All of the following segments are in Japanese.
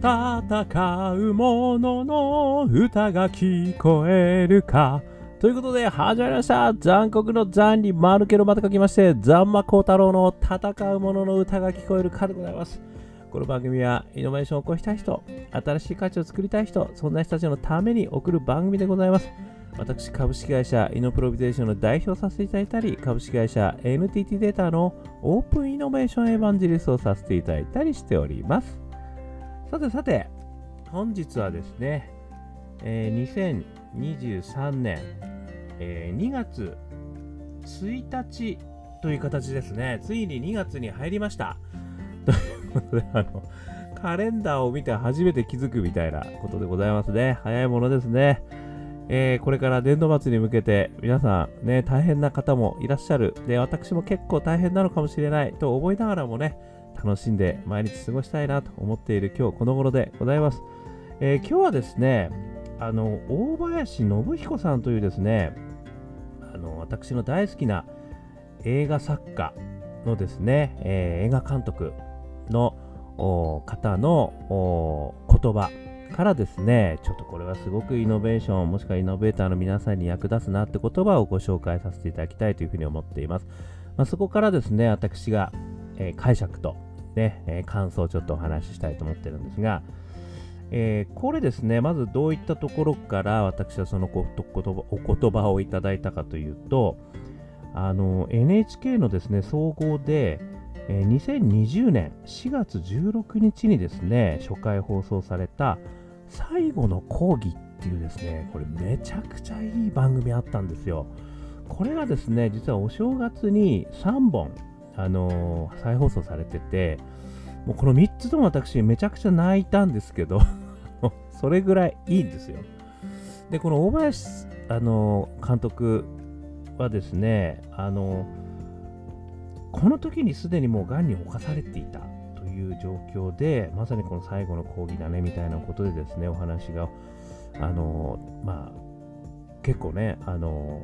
戦う者のの歌が聞こえるか。ということで、始まりました。残酷の残に丸けのまた書きまして、ザンマコウタロウの戦う者の歌が聞こえるかでございます。この番組は、イノベーションを起こしたい人、新しい価値を作りたい人、そんな人たちのために送る番組でございます。私、株式会社イノプロビゼーションの代表させていただいたり、株式会社 NTT データのオープンイノベーションエヴァンジリストをさせていただいたりしております。さてさて、本日はですね、えー、2023年、えー、2月1日という形ですね。ついに2月に入りました。ということで、あの、カレンダーを見て初めて気づくみたいなことでございますね。早いものですね。えー、これから年度末に向けて皆さんね、大変な方もいらっしゃる。で、私も結構大変なのかもしれないと思いながらもね、楽しんで毎日過ごしたいなと思っている今日この頃でございます。えー、今日はですね、あの、大林信彦さんというですね、あの、私の大好きな映画作家のですね、えー、映画監督の方の言葉からですね、ちょっとこれはすごくイノベーション、もしくはイノベーターの皆さんに役立つなって言葉をご紹介させていただきたいというふうに思っています。まあ、そこからですね、私が、えー、解釈と、ね、えー、感想をちょっとお話ししたいと思ってるんですが、えー、これですね、まずどういったところから私はそのお言葉をいただいたかというと、あの NHK のですね、総合で、えー、2020年4月16日にですね、初回放送された最後の講義っていうですね、これめちゃくちゃいい番組あったんですよ。これがですね、実はお正月に3本あの、再放送されてて、もうこの3つとも私めちゃくちゃ泣いたんですけど それぐらいいいんですよ。で、この大林、あの、監督はですね、あのー、この時にすでにもう癌に侵されていたという状況で、まさにこの最後の講義だねみたいなことでですね、お話が、あのまあ、結構ね、あの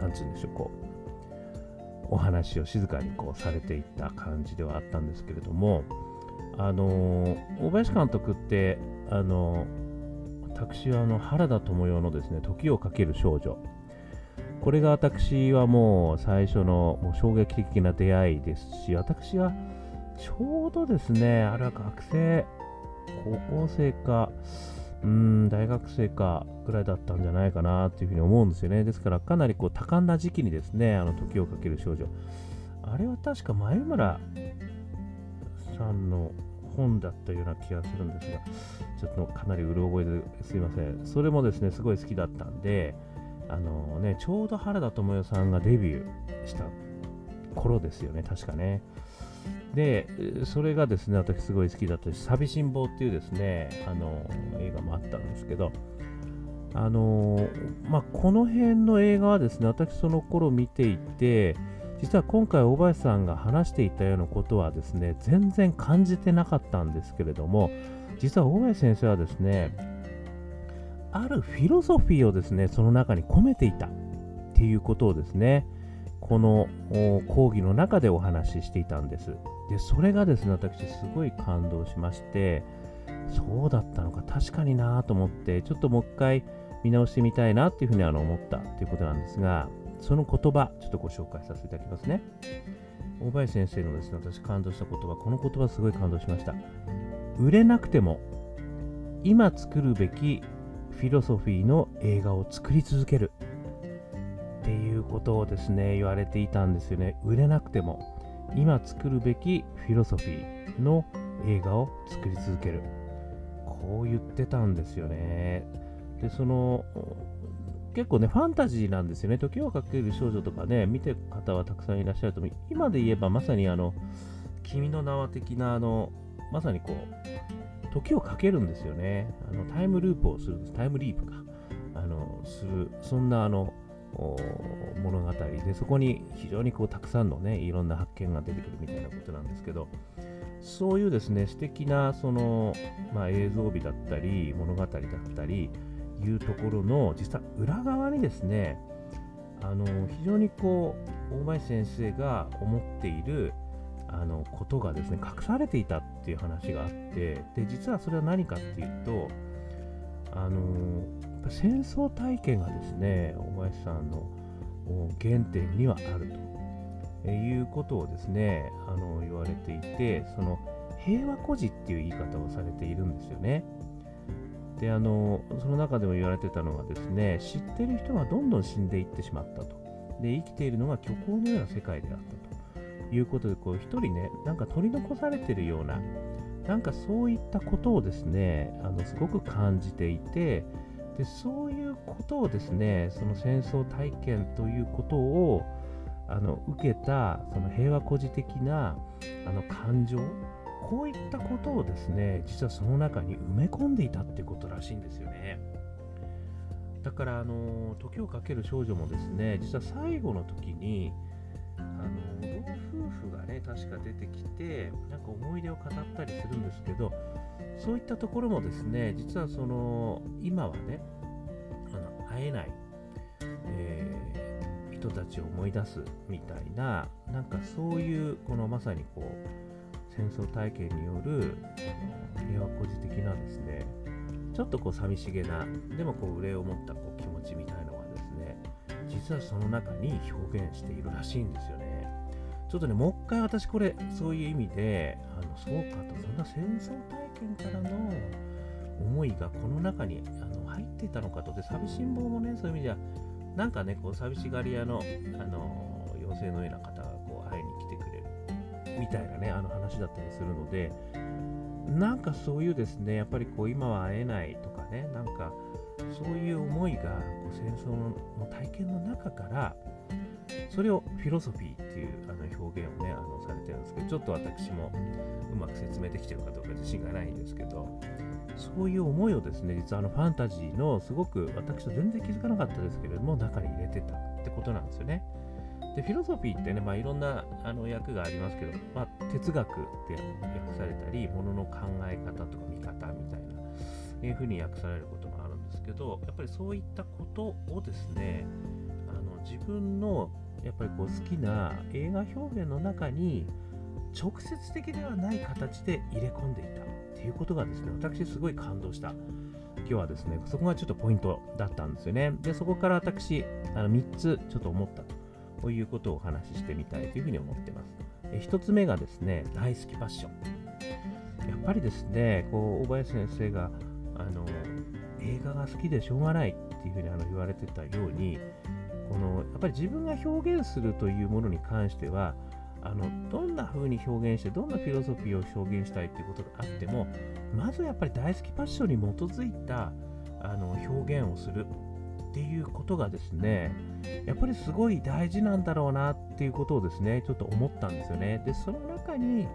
なんつうんでしょう、こう、お話を静かにこうされていった感じではあったんですけれども、あの大林監督って、あの私はあの原田知世のですね、時をかける少女。これが私はもう最初のもう衝撃的な出会いですし、私はちょうどですね、あれは学生、高校生か、うん、大学生かぐらいだったんじゃないかなっていうふうに思うんですよね。ですから、かなりこう多感な時期にですね、あの時をかける少女。あれは確か前村さんの本だったような気がするんですが、ちょっとかなりうる覚えですいません。それもですね、すごい好きだったんで、あのね、ちょうど原田知世さんがデビューした頃ですよね、確かね。で、それがですね、私すごい好きだったし、寂しん坊っていうですね、あの、映画もあったんですけど、あのまあ、この辺の映画はですね、私その頃見ていて、実は今回大林さんが話していたようなことはですね、全然感じてなかったんですけれども、実は大林先生はですね、あるフィロソフィーをですね、その中に込めていたっていうことをですね、この講義の中でお話ししていたんです。で、それがですね、私すごい感動しまして、そうだったのか、確かになと思って、ちょっともう一回見直してみたいなっていうふうにあの思ったということなんですが、その言葉、ちょっとご紹介させていただきますね。大林先生のですね、私感動した言葉、この言葉すごい感動しました。売れなくても、今作るべきフィロソフィーの映画を作り続ける。ことをですね、言われていたんですよね。売れなくても、今作るべきフィロソフィーの映画を作り続ける。こう言ってたんですよね。で、その、結構ね、ファンタジーなんですよね。時をかける少女とかね、見てる方はたくさんいらっしゃると思う。今で言えばまさにあの、君の名は的な、あの、まさにこう、時をかけるんですよね。あのタイムループをするんです。タイムリープか。あの、する、そんなあの、物語。でそこに非常にこうたくさんのねいろんな発見が出てくるみたいなことなんですけどそういうですね素敵なその、まあ、映像美だったり物語だったりいうところの実は裏側にですねあの非常にこう大林先生が思っているあのことがですね隠されていたっていう話があってで実はそれは何かっていうとあの戦争体験がですね大林さんの原点にはあるということをですねあの言われていてその平和孤児っていう言い方をされているんですよね。であのその中でも言われてたのがですね知ってる人がどんどん死んでいってしまったとで生きているのが虚構のような世界であったということでこう一人ねなんか取り残されてるようななんかそういったことをですねあのすごく感じていてでそういうことをですねその戦争体験ということをあの受けたその平和孤児的なあの感情こういったことをですね実はその中に埋め込んでいたってことらしいんですよね。だからあの時をかける少女もですね実は最後の時にあの婦がね確か出てきてなんか思い出を語ったりするんですけどそういったところもですね実はその今はねあの会えない、えー、人たちを思い出すみたいななんかそういうこのまさにこう戦争体験による平和孤児的なですねちょっとこう寂しげなでもこう憂いを持ったこう気持ちみたいのがですね実はその中に表現しているらしいんですよちょっとねもう一回私これそういう意味であのそうかとそんな戦争体験からの思いがこの中にあの入っていたのかとで寂しん坊もねそういう意味じゃなんかねこう寂しがり屋のあの妖精のような方がこう会いに来てくれるみたいなね、あの話だったりするので、なんかそういうですね、やっぱりこう今は会えないとかね、なんかそういう思いがこう戦争の体験の中から、それをフィロソフィーっていうあの表現をね、あのされてるんですけど、ちょっと私もうまく説明できてるかどうか自信がないんですけど、そういう思いをですね、実はあのファンタジーのすごく私は全然気づかなかったですけれども、中に入れてたってことなんですよね。で、フィロソフィーってね、まあ、いろんなあの訳がありますけど、まあ、哲学って訳されたり、ものの考え方とか見方みたいな、いうふうに訳されることもあるんですけど、やっぱりそういったことをですね、自分のやっぱりこう好きな映画表現の中に直接的ではない形で入れ込んでいたっていうことがですね、私すごい感動した。今日はですね、そこがちょっとポイントだったんですよね。で、そこから私、あの3つちょっと思ったと。いうことをお話ししてみたいというふうに思ってます。え1つ目がですね、大好きファッション。やっぱりですね、こう大林先生があの映画が好きでしょうがないっていうふうにあの言われてたように、このやっぱり自分が表現するというものに関しては、あのどんな風に表現して、どんなフィロソフィーを表現したいっていうことがあっても、まずやっぱり大好きファッションに基づいたあの表現をするっていうことがですね、やっぱりすごい大事なんだろうなっていうことをですね、ちょっと思ったんですよね。で、その中に、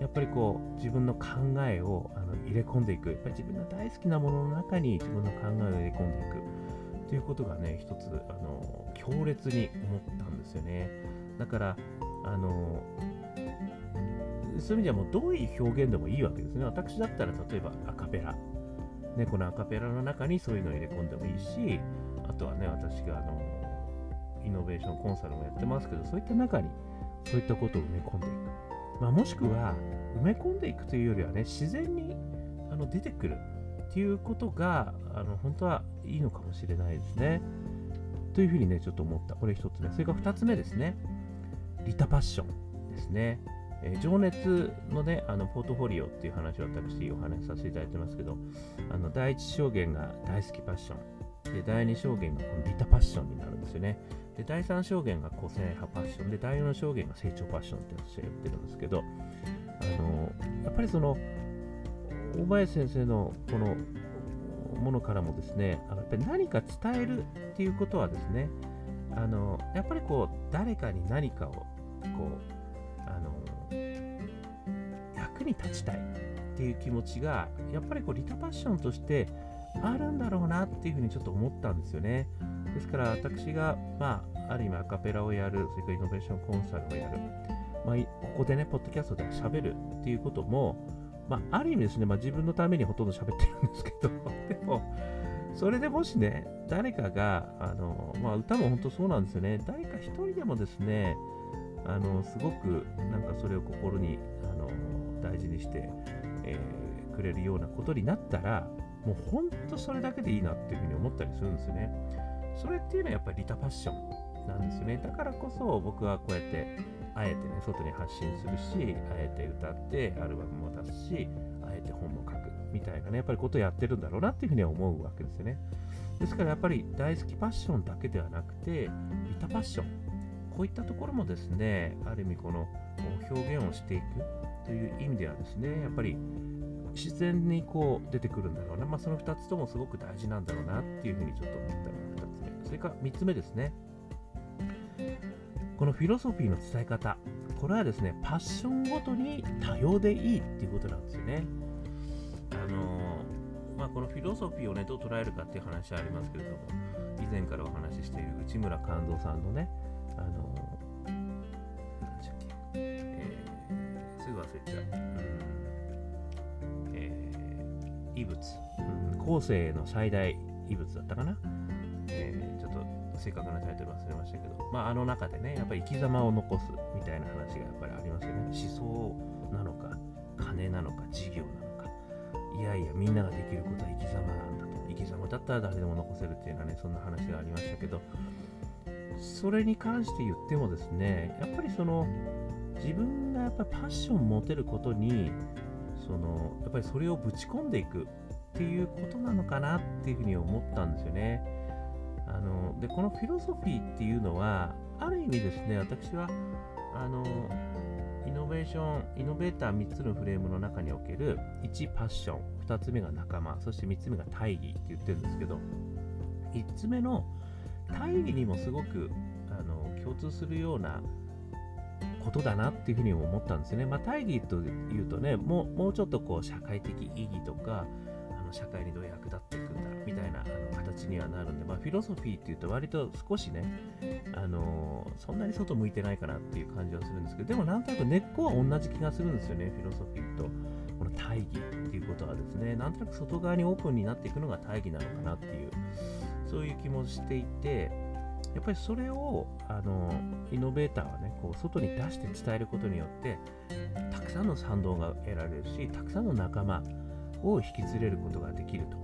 やっぱりこう自分の考えをあの入れ込んでいく。やっぱり自分の大好きなものの中に自分の考えを入れ込んでいく。ということがね、一つ、あの、強烈に思ったんですよね。だから、あの、そういう意味ではもうどういう表現でもいいわけですね。私だったら例えばアカペラ。ね、このアカペラの中にそういうのを入れ込んでもいいし、あとはね、私があのイノベーションコンサルもやってますけど、そういった中にそういったことを埋め込んでいく。まあ、もしくは、埋め込んでいくというよりはね、自然にあの出てくるっていうことがあの本当はいいのかもしれないですね。というふうにね、ちょっと思った。これ一つ目。それから二つ目ですね。リタパッションですね。えー、情熱のね、あのポートフォリオっていう話を私お話しさせていただいてますけど、あの第一証言が大好きパッション。で、第2証言がこのリタパッションになるんですよね。で、第3証言が個性派パッションで、第4証言が成長パッションって私は言ってるんですけど、あの、やっぱりその、大林先生のこのものからもですね、あのやっぱり何か伝えるっていうことはですね、あの、やっぱりこう、誰かに何かを、こう、あの、役に立ちたいっていう気持ちが、やっぱりこう、リタパッションとして、あるんだろうなっていうふうにちょっと思ったんですよね。ですから私が、まあ、ある意味アカペラをやる、それからイノベーションコンサルをやる、まあ、ここでね、ポッドキャストで喋るっていうことも、まあ、ある意味ですね、まあ、自分のためにほとんど喋ってるんですけど、でも、それでもしね、誰かが、あのまあ、歌も本当そうなんですよね、誰か一人でもですね、あのすごくなんかそれを心にあの大事にして、えー、くれるようなことになったらもうほんとそれだけでいいなっていうふうに思ったりするんですよね。それっていうのはやっぱりリタパッションなんですよね。だからこそ僕はこうやってあえてね外に発信するしあえて歌ってアルバムも出すしあえて本も書くみたいなねやっぱりことをやってるんだろうなっていうふうには思うわけですよね。ですからやっぱり大好きパッションだけではなくてリタパッション。こういったところもですねある意味この表現をしていくという意味ではですねやっぱり自然にこう出てくるんだろうな、まあ、その2つともすごく大事なんだろうなっていうふうにちょっと思ったのが2つ目。それから3つ目ですね。このフィロソフィーの伝え方これはですねパッションごとに多様でいいっていうことなんですよね。あのまあ、このフィロソフィーをねどう捉えるかっていう話はありますけれども以前からお話ししている内村勘三さんのねあの何でしたっけ、えー、すぐ忘れちゃう、うんえー、異物、うん、後世の最大異物だったかな、正確なタイトル忘れましたけど、まあ、あの中でねやっぱり生き様を残すみたいな話がやっぱりありますよね。思想なのか金なのか事業なのか。いやいやみんなができることは生き様なんだと。生き様だったら誰でも残せるっていうのはねそんな話がありましたけど。それに関して言ってもですねやっぱりその自分がやっぱりパッション持てることにそのやっぱりそれをぶち込んでいくっていうことなのかなっていうふうに思ったんですよね。でこのフィロソフィーっていうのはある意味ですね私はあのイノベーション、イノベーター3つのフレームの中における1パッション、2つ目が仲間、そして3つ目が大義って言ってるんですけど、3つ目の大義にもすごくあの共通するようなことだなっていうふうに思ったんですよね。まあ、大義というとね、もうもうちょっとこう社会的意義とか、あの社会にどう役立っていくんだろうみたいなあの形にはなるんで、まあ、フィロソフィーっていうと割と少しね、あのー、そんなに外向いてないかなっていう感じはするんですけど、でもなんとなく根っこは同じ気がするんですよね、フィロソフィーと。この大義っていうことはですね、なんとなく外側にオープンになっていくのが大義なのかなっていう、そういう気もしていて、やっぱりそれをあのイノベーターはねこう外に出して伝えることによってたくさんの賛同が得られるしたくさんの仲間を引き連れることができると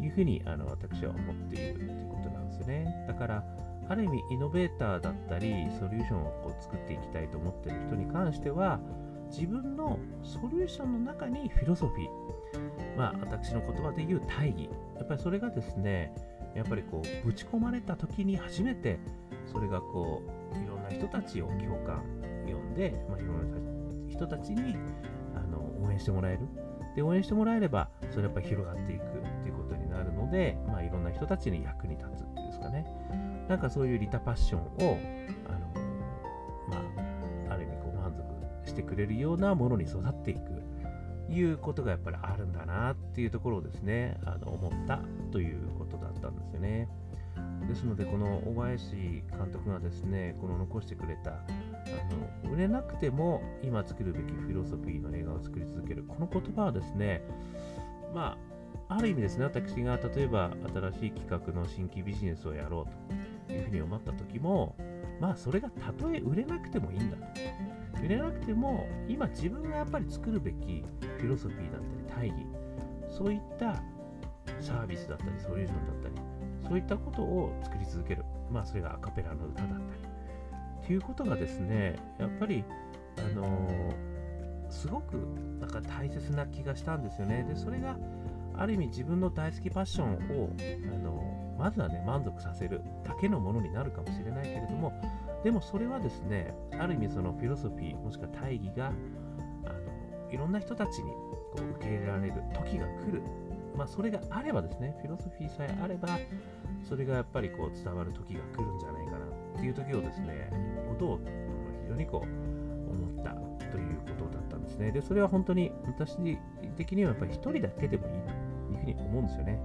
いうふうにあの私は思っているということなんですよね。だから、ある意味イノベーターだったり、ソリューションをこう作っていきたいと思っている人に関しては、自分のソリューションの中にフィロソフィー、まあ私の言葉で言う大義、やっぱりそれがですね、やっぱりこうぶち込まれた時に初めてそれがこういろんな人たちを共感呼んで、まあ、いろんな人たちにあの応援してもらえるで応援してもらえればそれやっぱ広がっていくっていうことになるので、まあ、いろんな人たちに役に立つっていうんですかねなんかそういうリタパッションをあの、まあ、ある意味こう満足してくれるようなものに育っていくいうことがやっぱりあるんだなっていうところをですねあの思ったということだったんですよね。ですので、この小林監督がですね、この残してくれた、あの売れなくても今作るべきフィロソフィーの映画を作り続ける、この言葉はですね、まあ、ある意味ですね、私が例えば新しい企画の新規ビジネスをやろうというふうに思った時も、まあ、それがたとえ売れなくてもいいんだと。売れなくても、今自分がやっぱり作るべきフィロソフィーだったり、大義、そういったサービスだったり、ソリューションだったり、そういったことを作り続ける。まあ、それがアカペラの歌だったり。っていうことがですね、やっぱり、あの、すごくなんか大切な気がしたんですよね。で、それがある意味自分の大好きパッションを、あの、まずはね、満足させるだけのものになるかもしれないけれども、でもそれはですね、ある意味そのフィロソフィー、もしくは大義が、あのいろんな人たちにこう受け入れられる時が来るまあ、それがあればですね、フィロソフィーさえあれば、それがやっぱりこう伝わる時が来るんじゃないかなっていう時をですね、ことを非常にこう思ったということだったんですね。で、それは本当に私的にはやっぱり一人だけでもいいというふうに思うんですよね。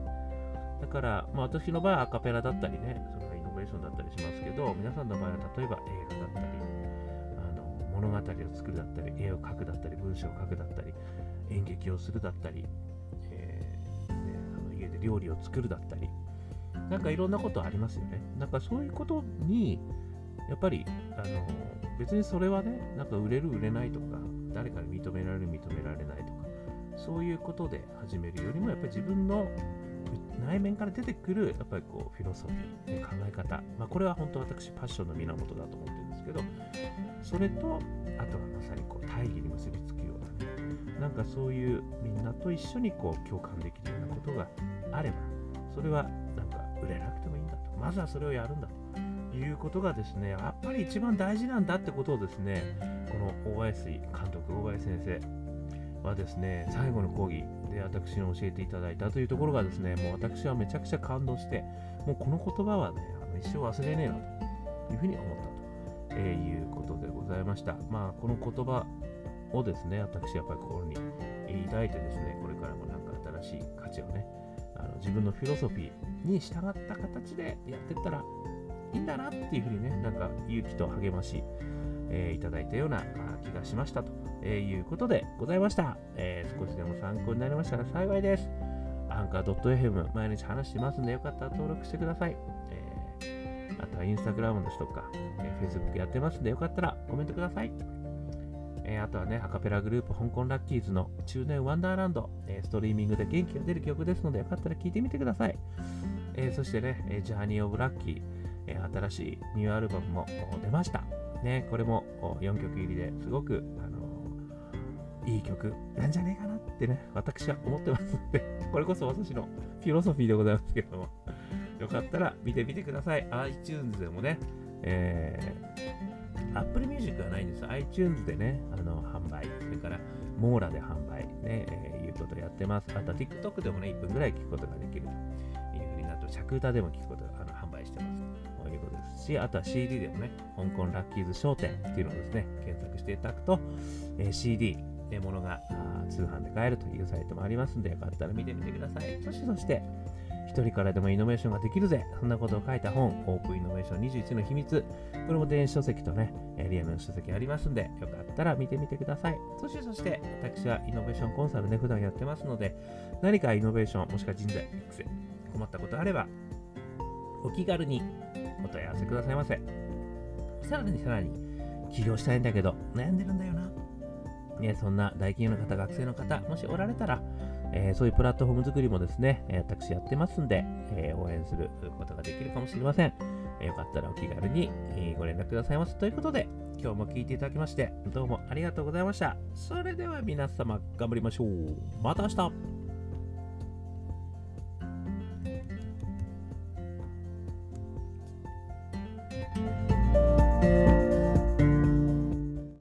だから、まあ、私の場合はアカペラだったりね、それはイノベーションだったりしますけど、皆さんの場合は例えば映画だったり、あの物語を作るだったり、絵を描くだったり、文章を書くだったり、演劇をするだったりえー。あの家、で料理を作るだったり、なんかいろんなことありますよね。なんかそういうことに、やっぱりあの別にそれはね、なんか売れる売れないとか、誰かに認められる認められないとか、そういうことで始めるよりも、やっぱり自分の内面から出てくる、やっぱりこう、フィロソフィー、考え方、まあ、これは本当私、パッションの源だと思ってるんですけど、それと、あとはまさにこう、大義に結びつくようなね、なんかそういうみんなと一緒にこう、共感できるようなことがあれば、それはなんか売れなくてもいいんだと。まずはそれをやるんだということがですね、やっぱり一番大事なんだってことをですね、この大林監督、大林先生はですね、最後の講義で私に教えていただいたというところがですね、もう私はめちゃくちゃ感動して、もうこの言葉はね、あの一生忘れねえなというふうに思ったと、え、いうことでございました。まあ、この言葉をですね、私やっぱり心に抱いてですね、これからもなんか新しい価値をね、あの自分のフィロソフィーに従った形でやっていったらいいんだなっていうふうにね、なんか勇気と励まし、えー、いただいたような気がしましたと、えいうことでございました、えー、少しでも参考になりましたら幸いです。アンカー .fm 毎日話してますんでよかったら登録してください。えー、あとはインスタグラムですとか、えー、Facebook やってますんでよかったらコメントください。えー、あとはね、アカペラグループ香港ラッキーズの中年ワンダーランド、え、ストリーミングで元気が出る曲ですのでよかったら聴いてみてください。え、そしてね、えジャーニー・オブ・ラッキー、え新しいニューアルバムも出ました。ね、これも4曲入りですごく、あのいい曲なんじゃねえかなってね、私は思ってますので、これこそ私のフィロソフィーでございますけども、よかったら見てみてください。iTunes でもね、えー、Apple Music はないんです。iTunes でね、あの販売、それからモーラで販売、ね、えー、いうことやってます。あと TikTok でもね、1分ぐらい聞くことができるというふうになると、着歌でも聞くことがあのし、あとは CD でもね、香港ラッキーズ商店っていうのをですね、検索していただくと、えー、CD、えものが通販で買えるというサイトもありますんで、よかったら見てみてください。そしてそして、一人からでもイノベーションができるぜ。そんなことを書いた本、オープンイノベーション21の秘密。これも電子書籍とね、リアルの書籍ありますんで、よかったら見てみてください。そしてそして、私はイノベーションコンサルね、普段やってますので、何かイノベーション、もしくは人材育成、困ったことあれば、お気軽にお問い合わせくださいませ。さらにさらに、起業したいんだけど、悩んでるんだよな。ね、そんな大企業の方、学生の方、もしおられたら、えー、そういうプラットフォーム作りもですね、え、私やってますんで、えー、応援することができるかもしれません。よかったらお気軽に、ご連絡くださいます。ということで、今日も聞いていただきまして、どうもありがとうございました。それでは皆様、頑張りましょう。また明日